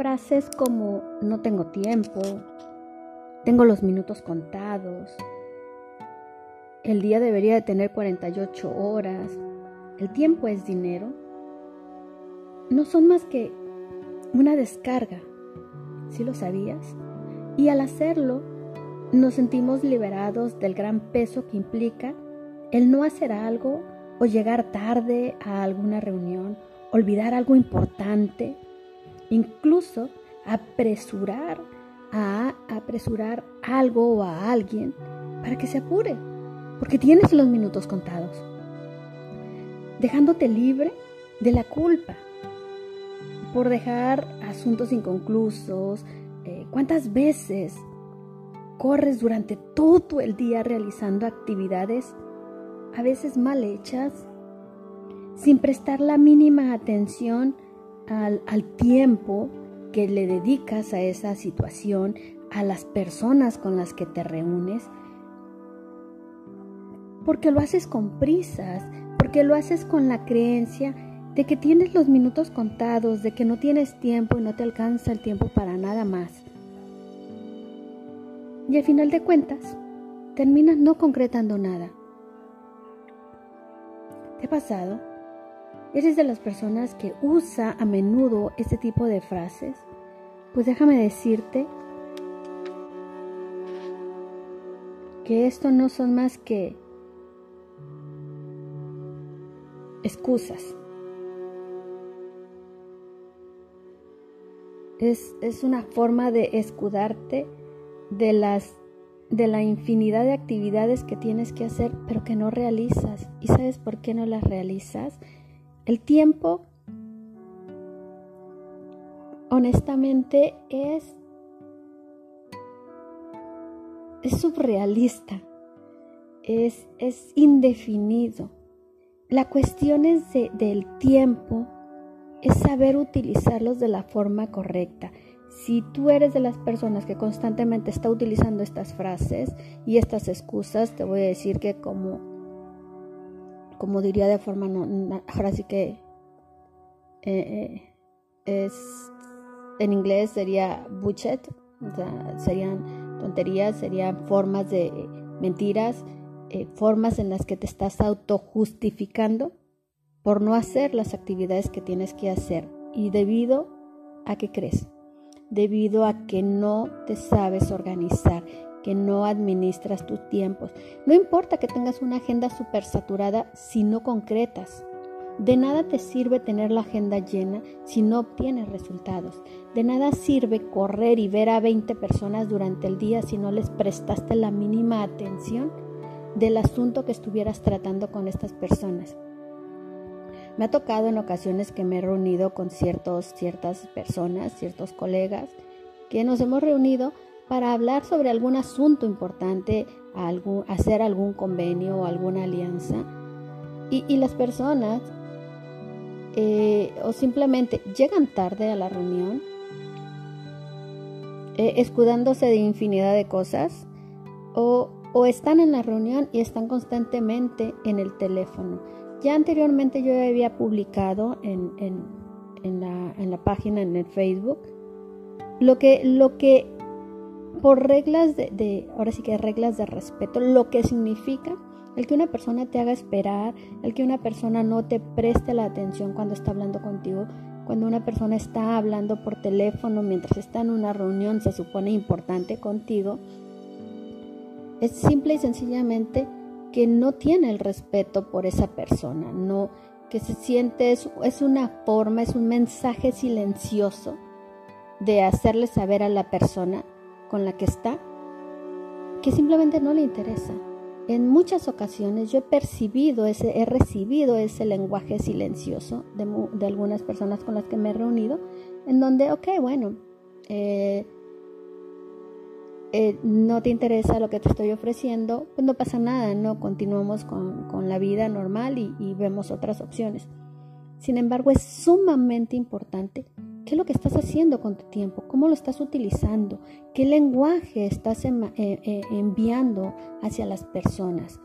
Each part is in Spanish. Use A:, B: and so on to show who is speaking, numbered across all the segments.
A: frases como no tengo tiempo, tengo los minutos contados, el día debería de tener 48 horas, el tiempo es dinero, no son más que una descarga, ¿sí lo sabías? Y al hacerlo, nos sentimos liberados del gran peso que implica el no hacer algo o llegar tarde a alguna reunión, olvidar algo importante, incluso apresurar a apresurar algo o a alguien para que se apure, porque tienes los minutos contados, dejándote libre de la culpa por dejar asuntos inconclusos. Eh, ¿Cuántas veces corres durante todo el día realizando actividades a veces mal hechas, sin prestar la mínima atención al, al tiempo que le dedicas a esa situación, a las personas con las que te reúnes, porque lo haces con prisas, porque lo haces con la creencia de que tienes los minutos contados, de que no tienes tiempo y no te alcanza el tiempo para nada más. Y al final de cuentas, terminas no concretando nada. ¿Te ha pasado? ¿Eres de las personas que usa a menudo este tipo de frases? Pues déjame decirte que esto no son más que excusas. Es, es, una forma de escudarte de las de la infinidad de actividades que tienes que hacer, pero que no realizas. ¿Y sabes por qué no las realizas? El tiempo, honestamente, es, es surrealista, es, es indefinido. La cuestión es del tiempo, es saber utilizarlos de la forma correcta. Si tú eres de las personas que constantemente está utilizando estas frases y estas excusas, te voy a decir que como, como diría de forma, ahora sí que eh, eh, es, en inglés sería bullshit, o sea, serían tonterías, serían formas de mentiras, eh, formas en las que te estás autojustificando por no hacer las actividades que tienes que hacer. Y debido a que crees debido a que no te sabes organizar, que no administras tus tiempos. No importa que tengas una agenda súper saturada si no concretas. De nada te sirve tener la agenda llena si no obtienes resultados. De nada sirve correr y ver a 20 personas durante el día si no les prestaste la mínima atención del asunto que estuvieras tratando con estas personas. Me ha tocado en ocasiones que me he reunido con ciertos, ciertas personas, ciertos colegas, que nos hemos reunido para hablar sobre algún asunto importante, hacer algún convenio o alguna alianza. Y, las personas eh, o simplemente llegan tarde a la reunión, eh, escudándose de infinidad de cosas, o, están en la reunión y están constantemente en el teléfono. Ya anteriormente yo había publicado en, la, página, en el Facebook, lo que, lo que por reglas de, ahora sí que reglas de respeto, lo que significa el que una persona te haga esperar, el que una persona no te preste la atención cuando está hablando contigo, cuando una persona está hablando por teléfono mientras está en una reunión se supone importante contigo, es simple y sencillamente que no tiene el respeto por esa persona, no que se siente es, es una forma, es un mensaje silencioso de hacerle saber a la persona con la que está que simplemente no le interesa. En muchas ocasiones yo he percibido ese, he recibido ese lenguaje silencioso de, algunas personas con las que me he reunido, en donde, ok, bueno, eh, eh, no te interesa lo que te estoy ofreciendo, pues no pasa nada, ¿no? Continuamos con, la vida normal y, vemos otras opciones. Sin embargo, es sumamente importante qué es lo que estás haciendo con tu tiempo, cómo lo estás utilizando, qué lenguaje estás eh, eh, enviando hacia las personas.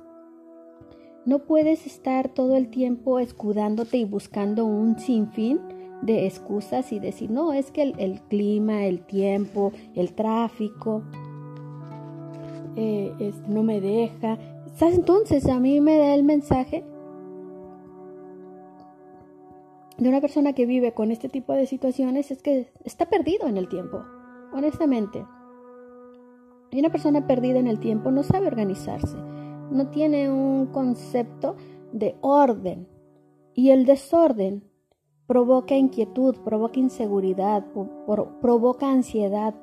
A: No puedes estar todo el tiempo escudándote y buscando un sinfín de excusas y decir, no, es que el, clima, el tiempo, el tráfico, eh, no me deja. Entonces a mí me da el mensaje de una persona que vive con este tipo de situaciones es que está perdido en el tiempo, honestamente. Y una persona perdida en el tiempo no sabe organizarse, no tiene un concepto de orden. Y el desorden provoca inquietud, provoca inseguridad, provoca ansiedad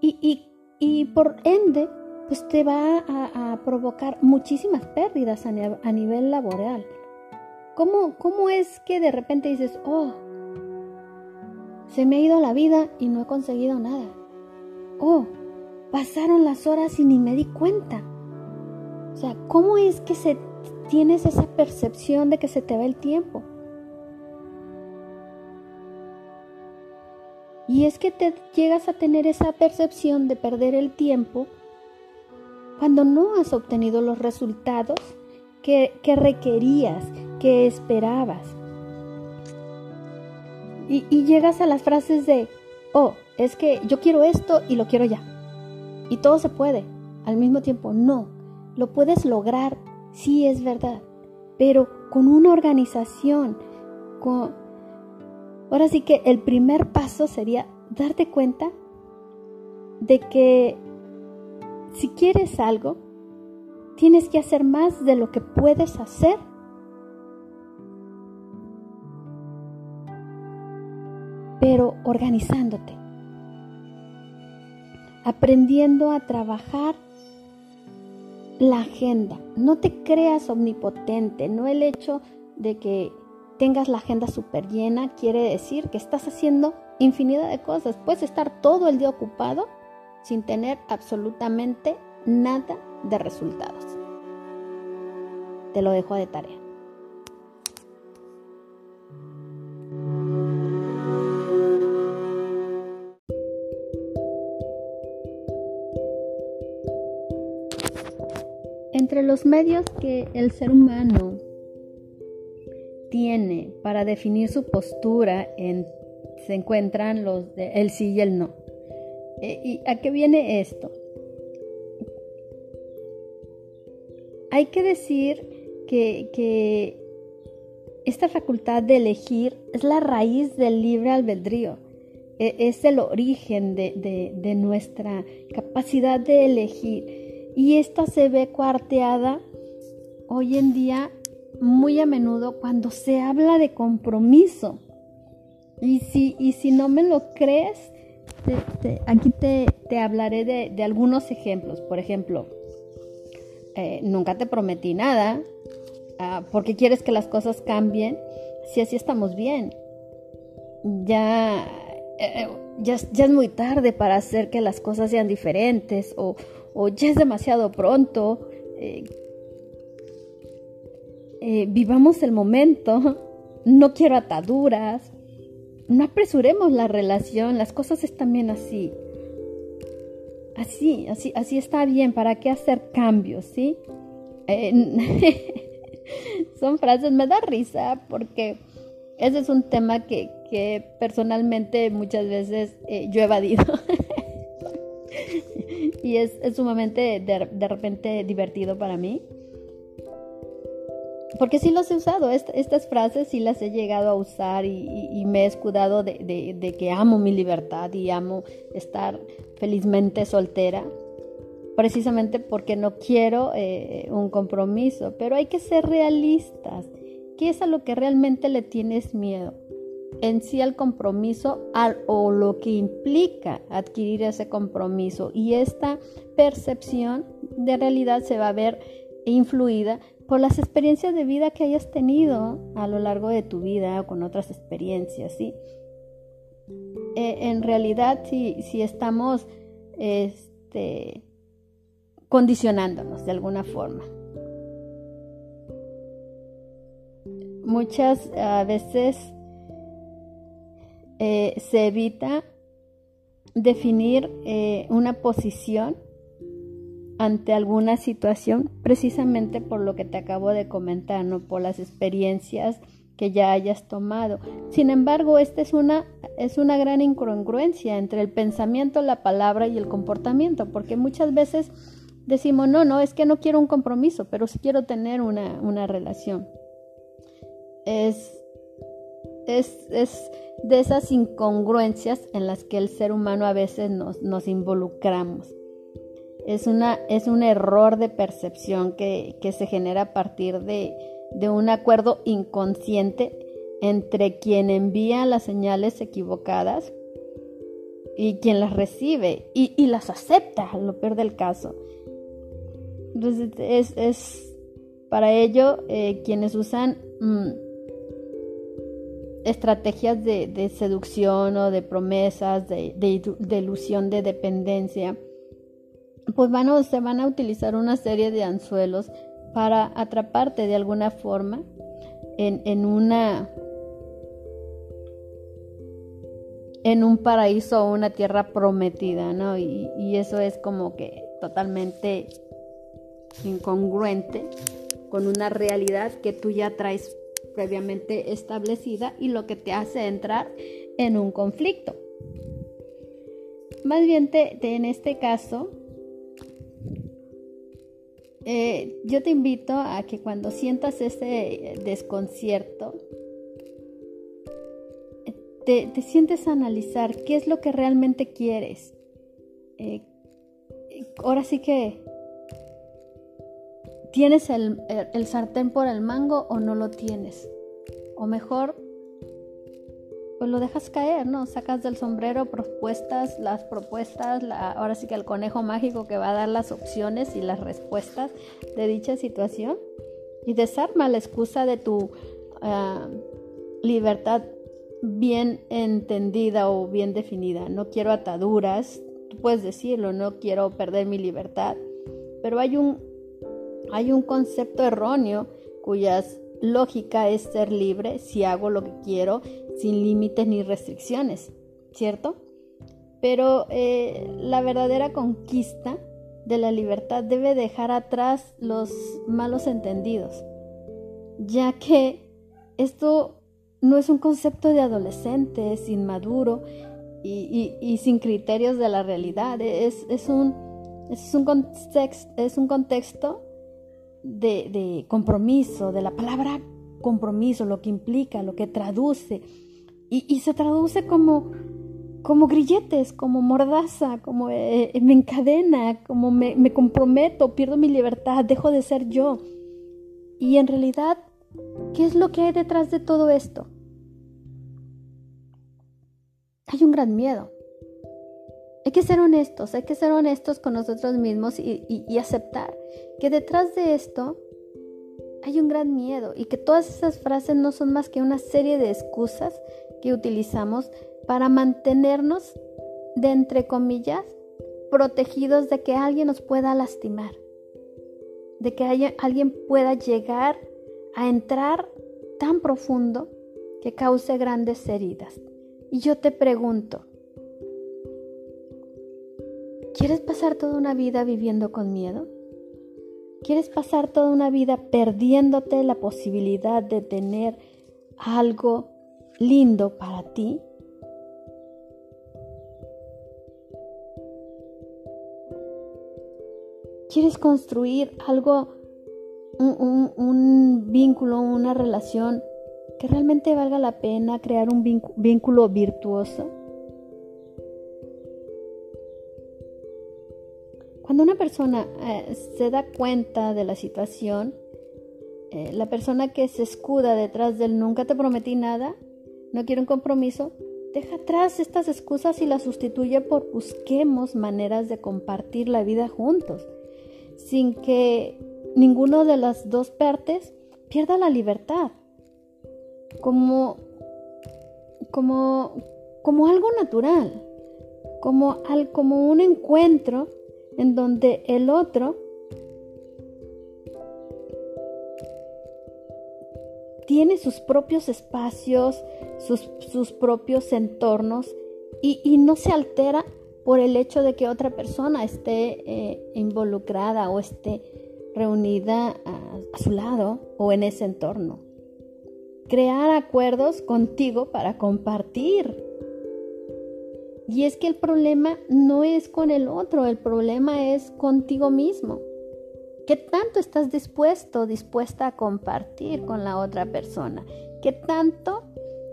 A: y, por ende, pues te va a, provocar muchísimas pérdidas a, nivel laboral. ¿Cómo, ¿Cómo es que de repente dices, oh, se me ha ido la vida y no he conseguido nada? Oh, pasaron las horas y ni me di cuenta. O sea, ¿cómo es que se tienes esa percepción de que se te va el tiempo? Y es que te llegas a tener esa percepción de perder el tiempo cuando no has obtenido los resultados que, requerías, que esperabas. Y, llegas a las frases de, oh, es que yo quiero esto y lo quiero ya. Y todo se puede. Al mismo tiempo, no. Lo puedes lograr, sí es verdad. Pero con una organización, con... Ahora sí que el primer paso sería darte cuenta de que si quieres algo, tienes que hacer más de lo que puedes hacer. Pero organizándote aprendiendo a trabajar la agenda. No te creas omnipotente, no el hecho de que tengas la agenda súper llena quiere decir que estás haciendo infinidad de cosas. Puedes estar todo el día ocupado sin tener absolutamente nada de resultados. Te lo dejo de tarea. Los medios que el ser humano tiene para definir su postura se encuentran los de el sí y el no. E, ¿Y a qué viene esto? Hay que decir que, esta facultad de elegir es la raíz del libre albedrío, e, es el origen de nuestra capacidad de elegir y esta se ve cuarteada hoy en día muy a menudo cuando se habla de compromiso. Y si, y si no me lo crees, aquí te, hablaré de, algunos ejemplos. Por ejemplo, eh, nunca te prometí nada ah, porque quieres que las cosas cambien si así estamos bien. Ya, eh, ya, ya, es muy tarde para hacer que las cosas sean diferentes o, ya es demasiado pronto. Eh, eh, vivamos el momento, no quiero ataduras, no apresuremos la relación, las cosas están bien así. Así, así, así está bien, ¿para qué hacer cambios, sí? Eh, son frases, me da risa porque ese es un tema que, personalmente muchas veces yo he evadido. y es, sumamente de, repente divertido para mí. Porque sí los he usado, estas frases sí las he llegado a usar y, me he escudado de, que amo mi libertad y amo estar felizmente soltera, precisamente porque no quiero eh, un compromiso, pero hay que ser realistas. ¿Qué es a lo que realmente le tienes miedo? En sí el compromiso o lo que implica adquirir ese compromiso y esta percepción de realidad se va a ver influida por las experiencias de vida que hayas tenido a lo largo de tu vida o con otras experiencias, ¿sí? Eh, en realidad, si, si estamos este, condicionándonos de alguna forma. Muchas veces eh, se evita definir eh, una posición ante alguna situación precisamente por lo que te acabo de comentar, ¿no? por las experiencias que ya hayas tomado. Sin embargo, esta es una, es una gran incongruencia entre el pensamiento, la palabra y el comportamiento, porque muchas veces decimos, no, no, es que no quiero un compromiso, pero sí quiero tener una, una relación. Es, es, es, de esas incongruencias en las que el ser humano a veces nos, nos involucramos. Es, una, es un error de percepción que, que se genera a partir de, de un acuerdo inconsciente entre quien envía las señales equivocadas y quien las recibe y, las acepta, lo peor del caso. Entonces es, es para ello eh, quienes usan mm, estrategias de, seducción o de promesas, de, de, ilusión de dependencia, pues van se van a utilizar una serie de anzuelos para atraparte de alguna forma en, en una en un paraíso o una tierra prometida, ¿no? Y, y, eso es como que totalmente incongruente con una realidad que tú ya traes previamente establecida y lo que te hace entrar en un conflicto. Más bien te, en este caso eh, yo te invito a que cuando sientas ese desconcierto, te, sientes a analizar qué es lo que realmente quieres. Eh, ahora sí que tienes el, sartén por el mango o no lo tienes. O mejor, pues lo dejas caer, ¿no? Sacas del sombrero propuestas, las propuestas, ahora sí que el conejo mágico que va a dar las opciones y las respuestas de dicha situación y desarma la excusa de tu ah, libertad bien entendida o bien definida. No quiero ataduras, tú puedes decirlo, no quiero perder mi libertad, pero hay un, hay un concepto erróneo cuyas lógica es ser libre si hago lo que quiero sin límites ni restricciones, ¿cierto? Pero eh, la verdadera conquista de la libertad debe dejar atrás los malos entendidos, ya que esto no es un concepto de adolescente, inmaduro y, sin criterios de la realidad, es, un, es un contexto de, compromiso, de la palabra compromiso, lo que implica, lo que traduce. Y, se traduce como, como grilletes, como mordaza, como eh, eh, me encadena, como me, me comprometo, pierdo mi libertad, dejo de ser yo. Y en realidad, ¿qué es lo que hay detrás de todo esto? Hay un gran miedo. Hay que ser honestos, hay que ser honestos con nosotros mismos y, aceptar que detrás de esto hay un gran miedo y que todas esas frases no son más que una serie de excusas que utilizamos para mantenernos de entre comillas protegidos de que alguien nos pueda lastimar, de que alguien pueda llegar a entrar tan profundo que cause grandes heridas. Y yo te pregunto, ¿Quieres pasar toda una vida viviendo con miedo? ¿Quieres pasar toda una vida perdiéndote la posibilidad de tener algo lindo para ti? ¿Quieres construir algo, un, vínculo, una relación que realmente valga la pena crear un vínculo virtuoso? Cuando una persona eh, se da cuenta de la situación, eh, la persona que se escuda detrás del nunca te prometí nada, no quiero un compromiso, deja atrás estas excusas y las sustituye por busquemos maneras de compartir la vida juntos, sin que ninguno de las dos partes pierda la libertad. Como, como, como algo natural, como, al, como un encuentro en donde el otro tiene sus propios espacios, sus, propios entornos y, no se altera por el hecho de que otra persona esté eh, involucrada o esté reunida a, su lado o en ese entorno. crear acuerdos contigo para compartir. Y es que el problema no es con el otro, el problema es contigo mismo. ¿Qué tanto estás dispuesto, dispuesta a compartir con la otra persona? ¿Qué tanto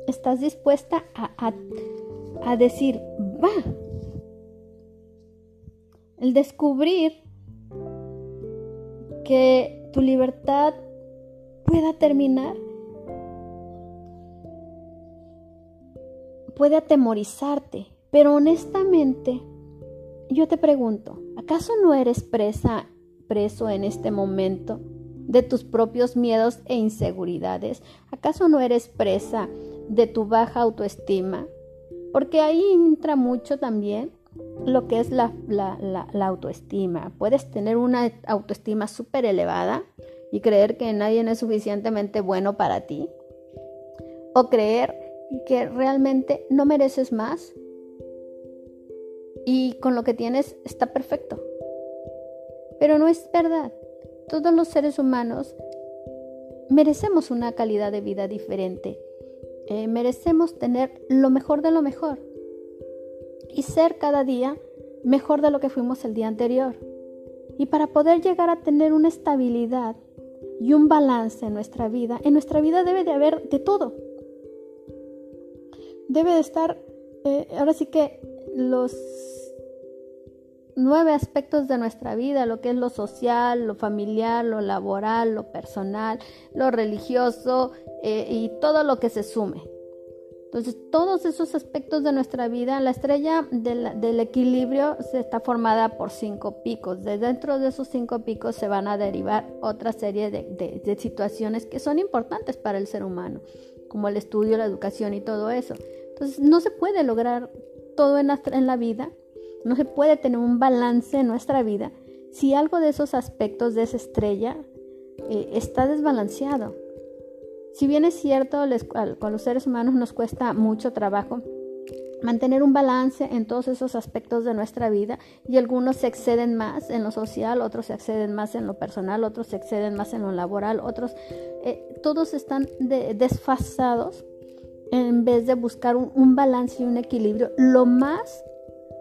A: estás dispuesta a, a decir, va? El descubrir que tu libertad pueda terminar puede atemorizarte, pero honestamente yo te pregunto, ¿acaso no eres presa, preso en este momento de tus propios miedos e inseguridades? ¿Acaso no eres presa de tu baja autoestima? Porque ahí entra mucho también lo que es la, la autoestima. Puedes tener una autoestima súper elevada y creer que nadie es suficientemente bueno para ti. O creer que realmente no mereces más y con lo que tienes está perfecto. Pero no es verdad. Todos los seres humanos merecemos una calidad de vida diferente. Eh, merecemos tener lo mejor de lo mejor y ser cada día mejor de lo que fuimos el día anterior. Y para poder llegar a tener una estabilidad y un balance en nuestra vida, en nuestra vida debe de haber de todo debe de estar, eh, ahora sí que los nueve aspectos de nuestra vida, lo que es lo social, lo familiar, lo laboral, lo personal, lo religioso eh, y todo lo que se sume. Entonces, todos esos aspectos de nuestra vida, la estrella del, equilibrio se está formada por cinco picos. De dentro de esos cinco picos se van a derivar otra serie de situaciones que son importantes para el ser humano, como el estudio, la educación y todo eso. Entonces no se puede lograr todo en la, vida, no se puede tener un balance en nuestra vida si algo de esos aspectos de esa estrella eh, está desbalanceado. Si bien es cierto, con los seres humanos nos cuesta mucho trabajo mantener un balance en todos esos aspectos de nuestra vida y algunos se exceden más en lo social, otros se exceden más en lo personal, otros se exceden más en lo laboral, otros, eh, todos están desfasados en vez de buscar un, balance y un equilibrio lo más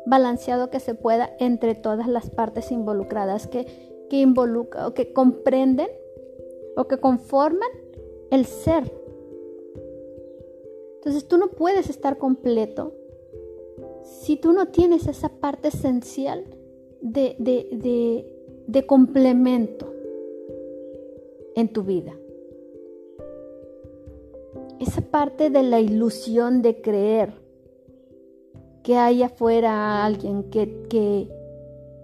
A: balanceado que se pueda entre todas las partes involucradas que, que involucran o que comprenden o que conforman el ser. Entonces tú no puedes estar completo si tú no tienes esa parte esencial de, de complemento en tu vida esa parte de la ilusión de creer que hay afuera alguien que, que,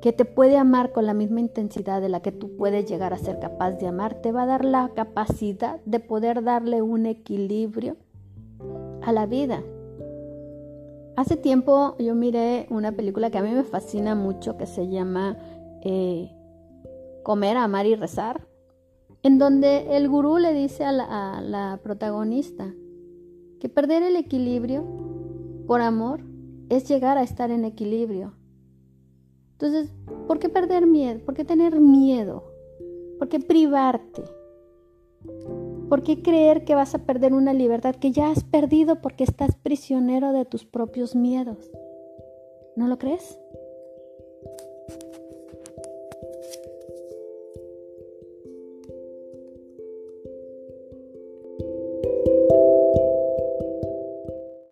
A: que te puede amar con la misma intensidad de la que tú puedes llegar a ser capaz de amar, te va a dar la capacidad de poder darle un equilibrio a la vida. Hace tiempo yo miré una película que a mí me fascina mucho que se llama eh, Comer, Amar y Rezar en donde el gurú le dice a la, protagonista que perder el equilibrio por amor es llegar a estar en equilibrio. Entonces, ¿por qué perder miedo? ¿Por qué tener miedo? ¿Por qué privarte? ¿Por qué creer que vas a perder una libertad que ya has perdido porque estás prisionero de tus propios miedos? ¿No lo crees?